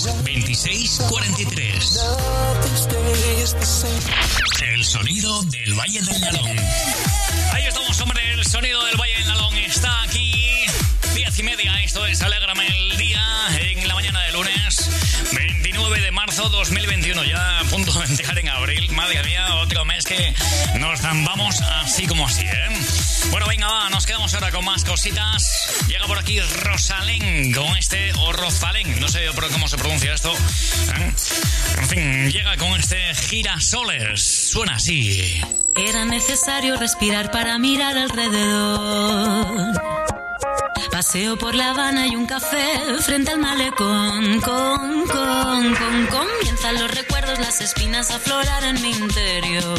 6 26 43. El sonido del Valle del Nalón. Ahí estamos, hombre. El sonido del Valle del Nalón está aquí. Diez y media. Esto es Alégrame el día en la mañana de lunes. 29 de marzo 2021. Ya a punto de entrar en abril. Madre mía, otro mes que nos vamos así como así, ¿eh? Bueno, venga, va, nos quedamos ahora con más cositas. Llega por aquí Rosalén con este, o Rosalén, no sé cómo se pronuncia esto. ¿eh? En fin, llega con este Girasoles. Suena así. Era necesario respirar para mirar alrededor. Paseo por La Habana y un café frente al malecón. Con, con, con, comienzan los recuerdos, las espinas a aflorar en mi interior.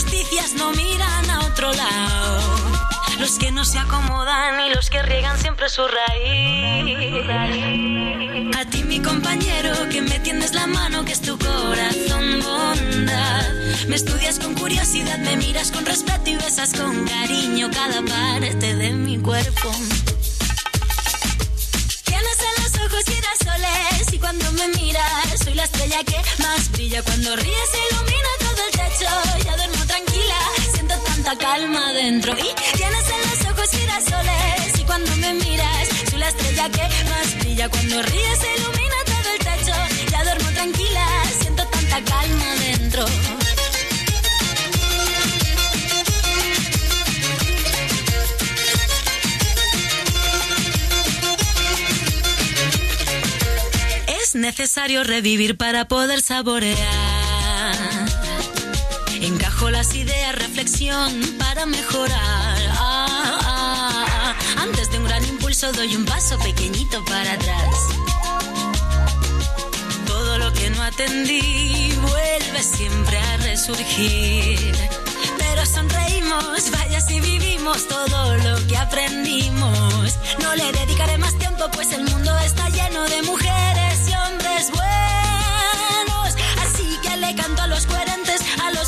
no miran a otro lado. Los que no se acomodan y los que riegan siempre su raíz. A ti mi compañero que me tiendes la mano que es tu corazón bondad. Me estudias con curiosidad, me miras con respeto y besas con cariño cada parte de mi cuerpo. Tienes en los ojos girasoles y cuando me miras soy la estrella que más brilla. Cuando ríes ilumina todo el techo, ya duermo tanta calma dentro. Y tienes en los ojos girasoles y cuando me miras soy la estrella que más brilla. Cuando ríes ilumina todo el techo, ya duermo tranquila, siento tanta calma dentro. Es necesario revivir para poder saborear. Encajo las ideas, reflexión para mejorar. Ah, ah, ah. Antes de un gran impulso doy un paso pequeñito para atrás. Todo lo que no atendí vuelve siempre a resurgir. Pero sonreímos, vaya si vivimos todo lo que aprendimos. No le dedicaré más tiempo, pues el mundo está lleno de mujeres y hombres buenos. Así que le canto a los coherentes, a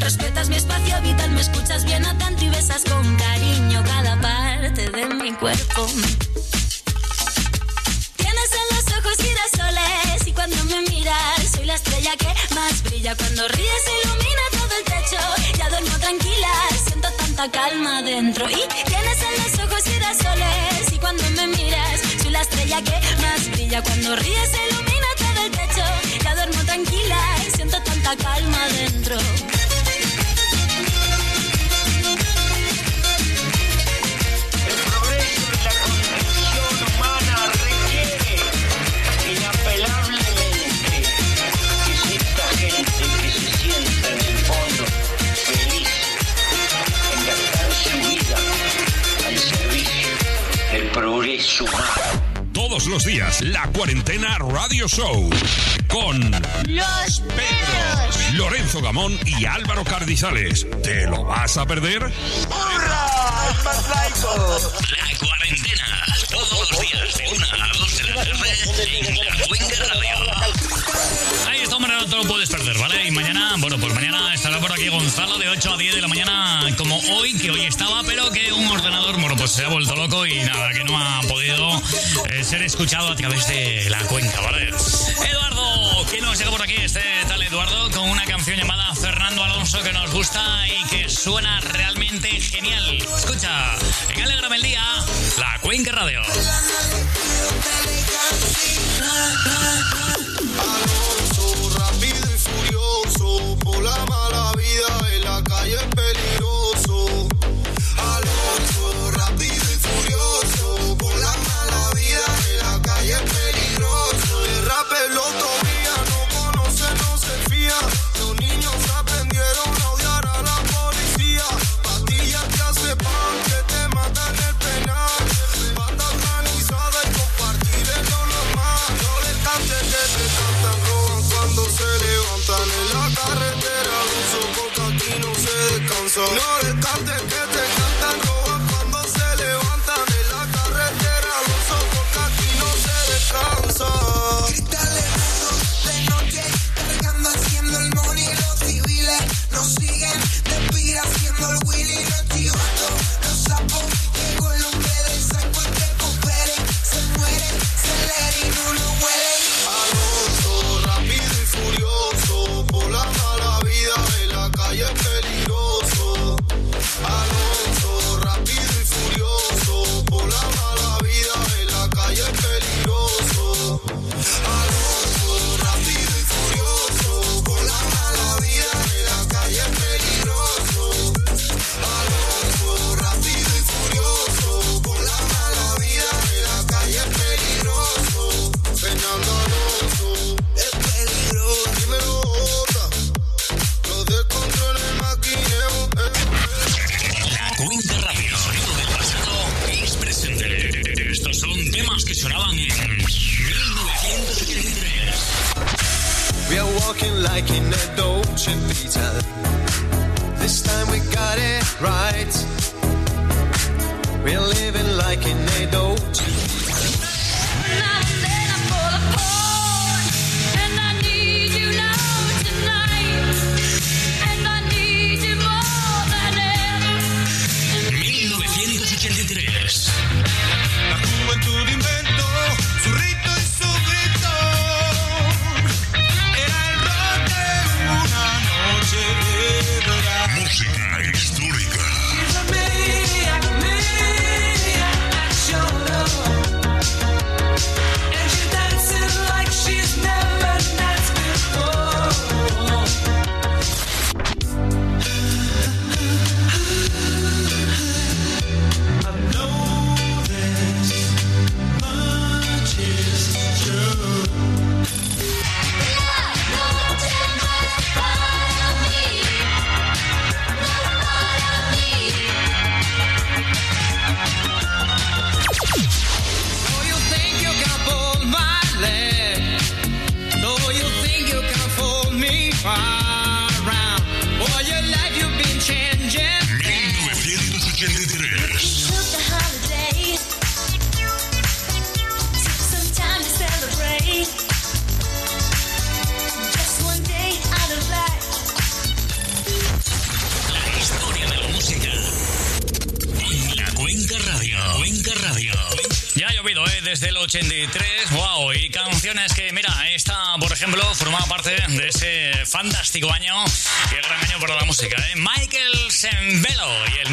Respetas mi espacio vital, me escuchas bien atento y besas con cariño cada parte de mi cuerpo. Tienes en los ojos girasoles y cuando me miras soy la estrella que más brilla. Cuando ríes ilumina todo el techo, ya duermo tranquila, siento tanta calma dentro. Y tienes en los ojos girasoles y cuando me miras soy la estrella que más brilla. Cuando ríes ilumina todo el techo, ya duermo tranquila, siento tanta calma dentro. Todos los días, la cuarentena Radio Show. Con Los Pedro, Lorenzo Gamón y Álvaro Cardizales. ¿Te lo vas a perder? La cuarentena. Todos los días de 1 a 2 de la tarde en la Cuenca Radio. Ahí está, hombre, no te lo puedes perder, ¿vale? Y mañana, bueno, pues mañana estará por aquí Gonzalo de 8 a 10 de la mañana, como hoy, que hoy estaba, pero que un ordenador, bueno, pues se ha vuelto loco y nada, que no ha podido eh, ser escuchado a través de la cuenca, ¿vale? Eduardo, que nos llega por aquí, este tal Eduardo, con una canción llamada Fernando Alonso que nos gusta y que suena realmente genial. Escucha, en Alegrame el Día, la Cuenca Radio la mala Alonso, rápido y furioso, por la mala fantástico año. Qué gran año para la música, ¿eh? Michael Sembelo y el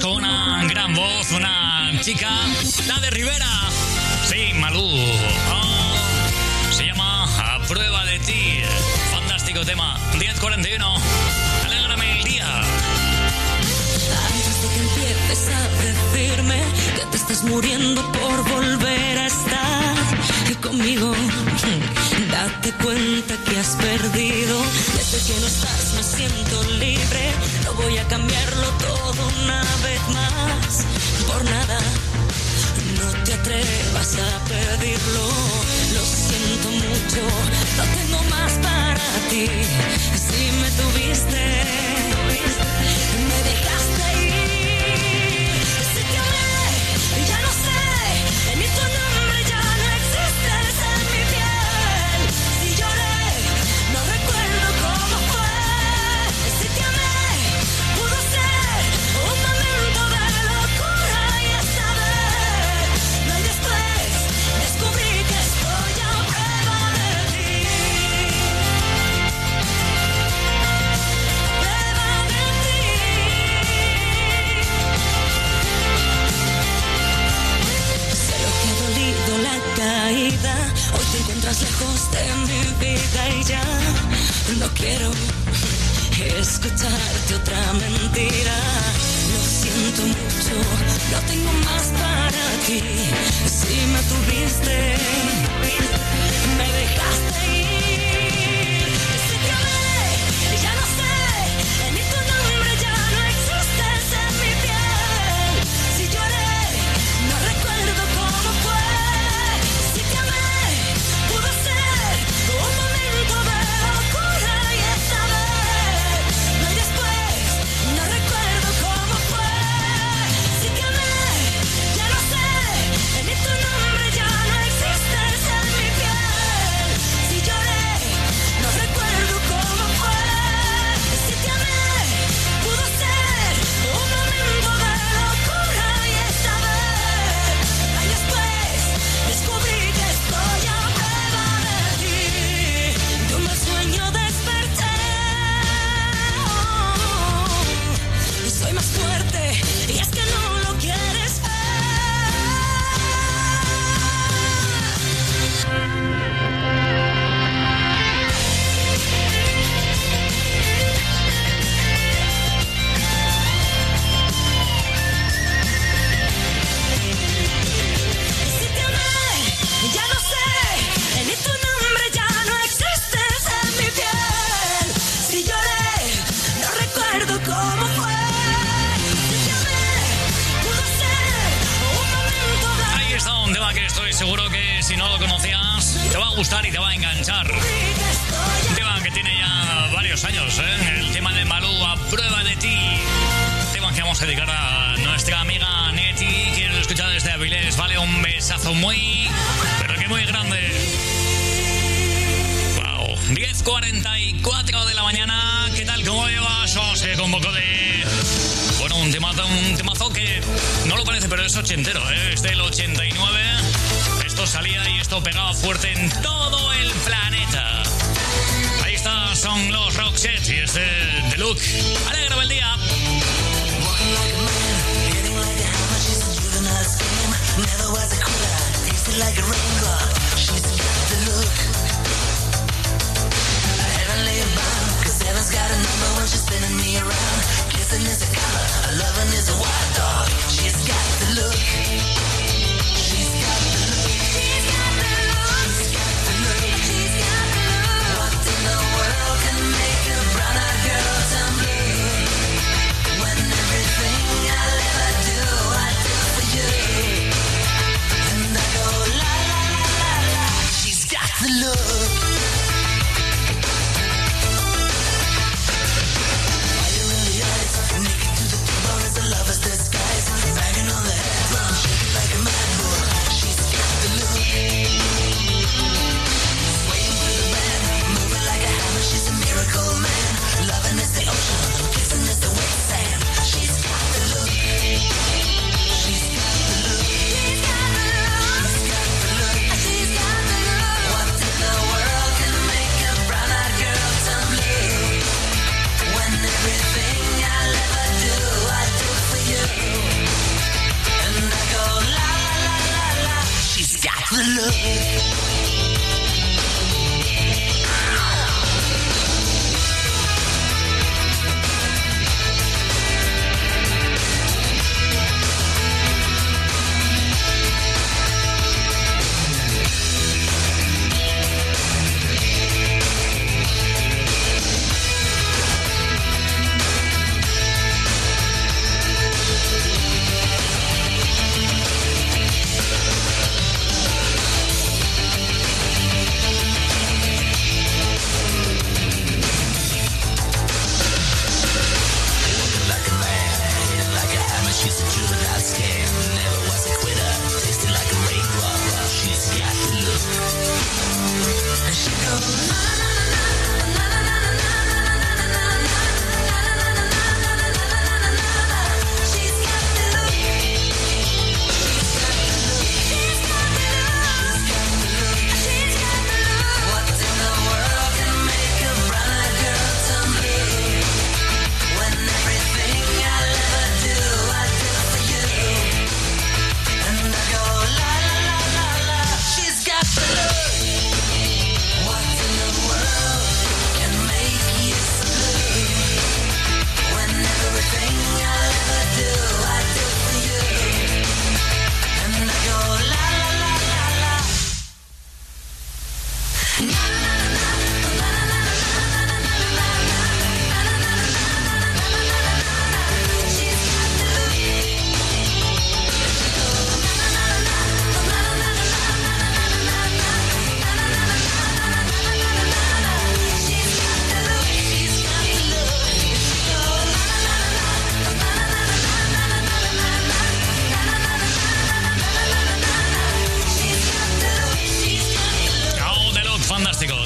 Maniac. chica, la de Rivera. Sí, Malú. Oh, se llama A prueba de ti. Fantástico tema. 1041. Alégrame el día. Antes de que empieces a decirme que te estás muriendo por volver a estar conmigo, date cuenta que has perdido. Desde que no estás siento libre. No voy a cambiarlo todo una vez más. Por nada, no te atrevas a pedirlo. Lo siento mucho, no tengo más para ti. Si me tuviste, me dejaste para ti. Si me tuviste, gustar y te va a enganchar. Un tema que tiene ya varios años, ¿eh? El tema de Malú, a prueba de ti. Tema que vamos a dedicar a nuestra amiga Neti, que lo escucha desde Avilés. Vale, un besazo muy, pero que muy grande. Wow. 10.44 de la mañana. ¿Qué tal? ¿Cómo llevas? Os con un poco de... Bueno, un temazo, un temazo que no lo parece, pero es ochentero, ¿eh? Es del 89. Esto salía y esto pegaba fuerte en todo el planeta. Ahí está, son los Roxette y este The Look. Alégrame el día. Never was a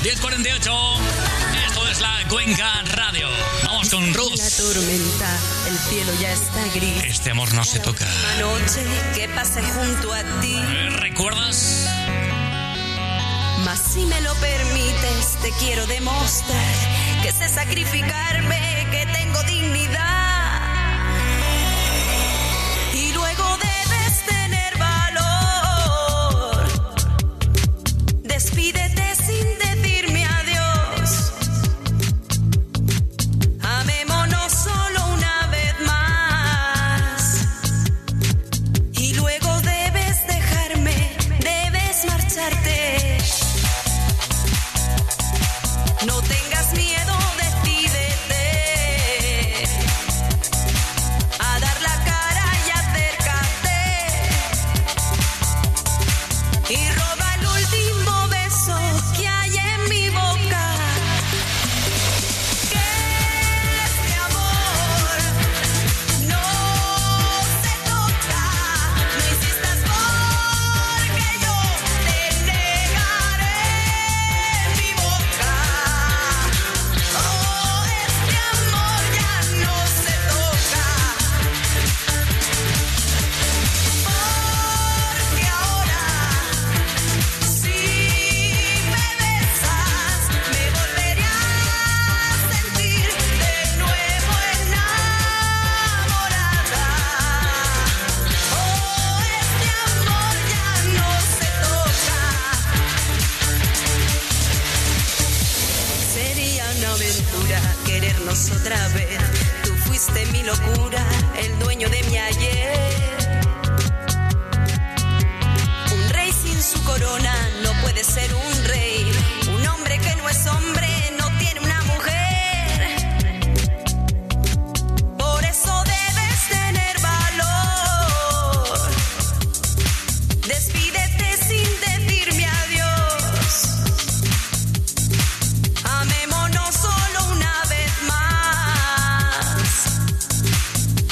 1048. Esto es la Cuenca Radio. Vamos con Ruth. La tormenta, el cielo ya está gris. Este amor no se toca. La noche que pase junto a ti. ¿Recuerdas? Mas si me lo permites, te quiero demostrar que sé sacrificarme, que tengo dignidad.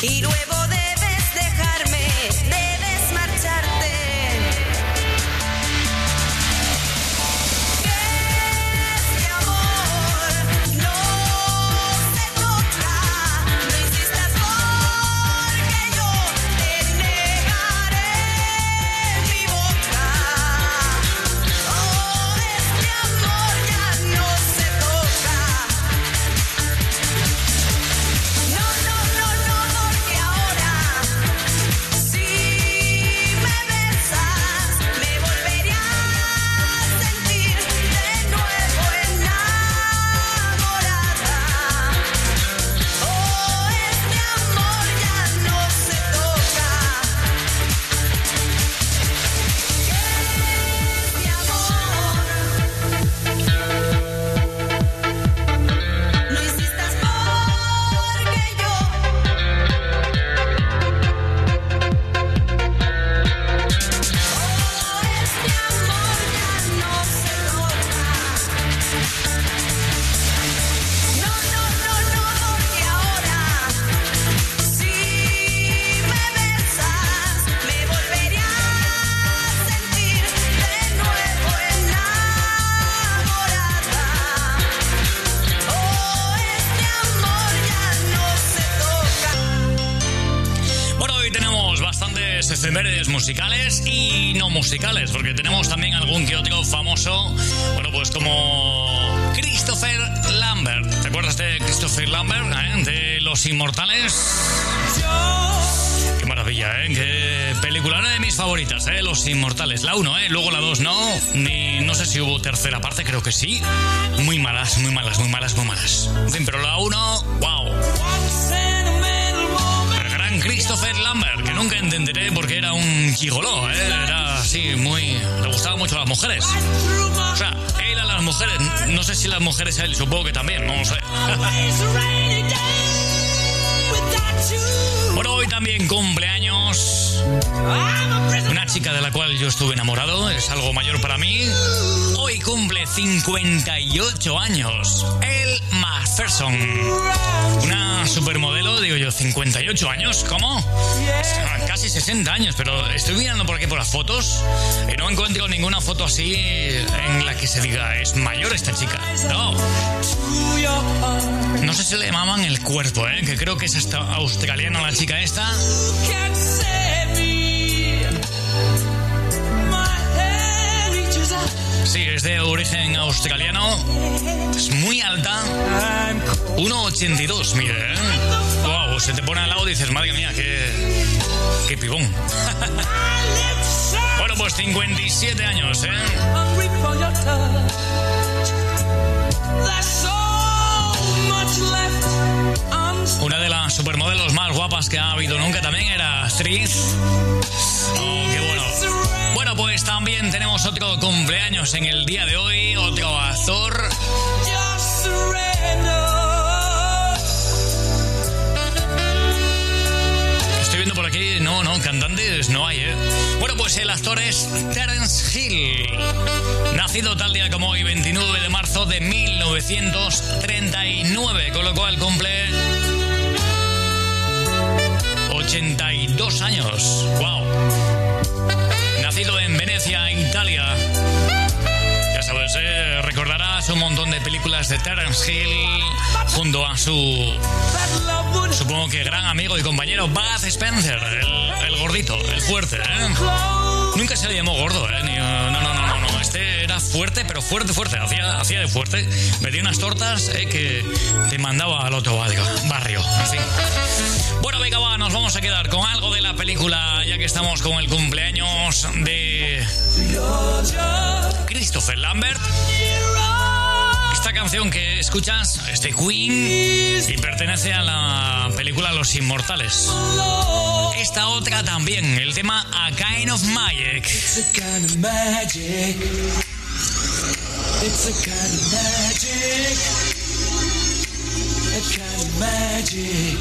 Eat musicales, porque tenemos también algún que otro famoso, bueno, pues como Christopher Lambert. ¿Te acuerdas de Christopher Lambert, eh? de Los Inmortales? Qué maravilla, ¿eh? Qué película, una de mis favoritas, ¿eh? Los Inmortales. La 1, ¿eh? Luego la 2 no. Ni, no sé si hubo tercera parte, creo que sí. Muy malas, muy malas, muy malas, muy malas. En fin, pero la 1, wow. Christopher Lambert, que nunca entenderé porque era un gigoló, ¿eh? Era así, muy... Le gustaban mucho las mujeres. O sea, él a las mujeres, no sé si las mujeres a él, supongo que también, no lo sé. Bueno, hoy también cumpleaños una chica de la cual yo estuve enamorado, es algo mayor para mí. Hoy cumple 58 años. El Macpherson. Una supermodelo, digo yo, 58 años, ¿cómo? Casi 60 años, pero estoy mirando por aquí por las fotos y no encuentro ninguna foto así en la que se diga, es mayor esta chica. No. No sé si le llamaban el cuerpo, ¿eh? que creo que es hasta australiana la chica esta. Sí, es de origen australiano. Es muy alta. 1,82, mire. ¿eh? Wow, se te pone al lado y dices, madre mía, qué, qué pibón. bueno, pues 57 años, ¿eh? Guapas que ha habido nunca también era actriz. Oh, qué bueno. Bueno, pues también tenemos otro cumpleaños en el día de hoy, otro actor. Estoy viendo por aquí, no, no, cantantes no hay, ¿eh? Bueno, pues el actor es Terence Hill, nacido tal día como hoy, 29 de marzo de 1939, con lo cual cumple 82 años. ¡Wow! Nacido en Venecia, Italia. Ya sabes, eh, recordarás un montón de películas de Terence Hill junto a su, supongo que gran amigo y compañero Bud Spencer, el, el gordito, el fuerte. ¿eh? Nunca se le llamó gordo, ¿eh? Ni, no, no, no, fuerte, pero fuerte, fuerte. Hacía, hacía de fuerte. Metía unas tortas eh, que te mandaba al otro barrio. Bueno, venga, va, nos vamos a quedar con algo de la película, ya que estamos con el cumpleaños de Christopher Lambert. Esta canción que escuchas es de Queen y pertenece a la película Los Inmortales. Esta otra también, el tema a kind of magic. It's a kind of magic. A kind of magic.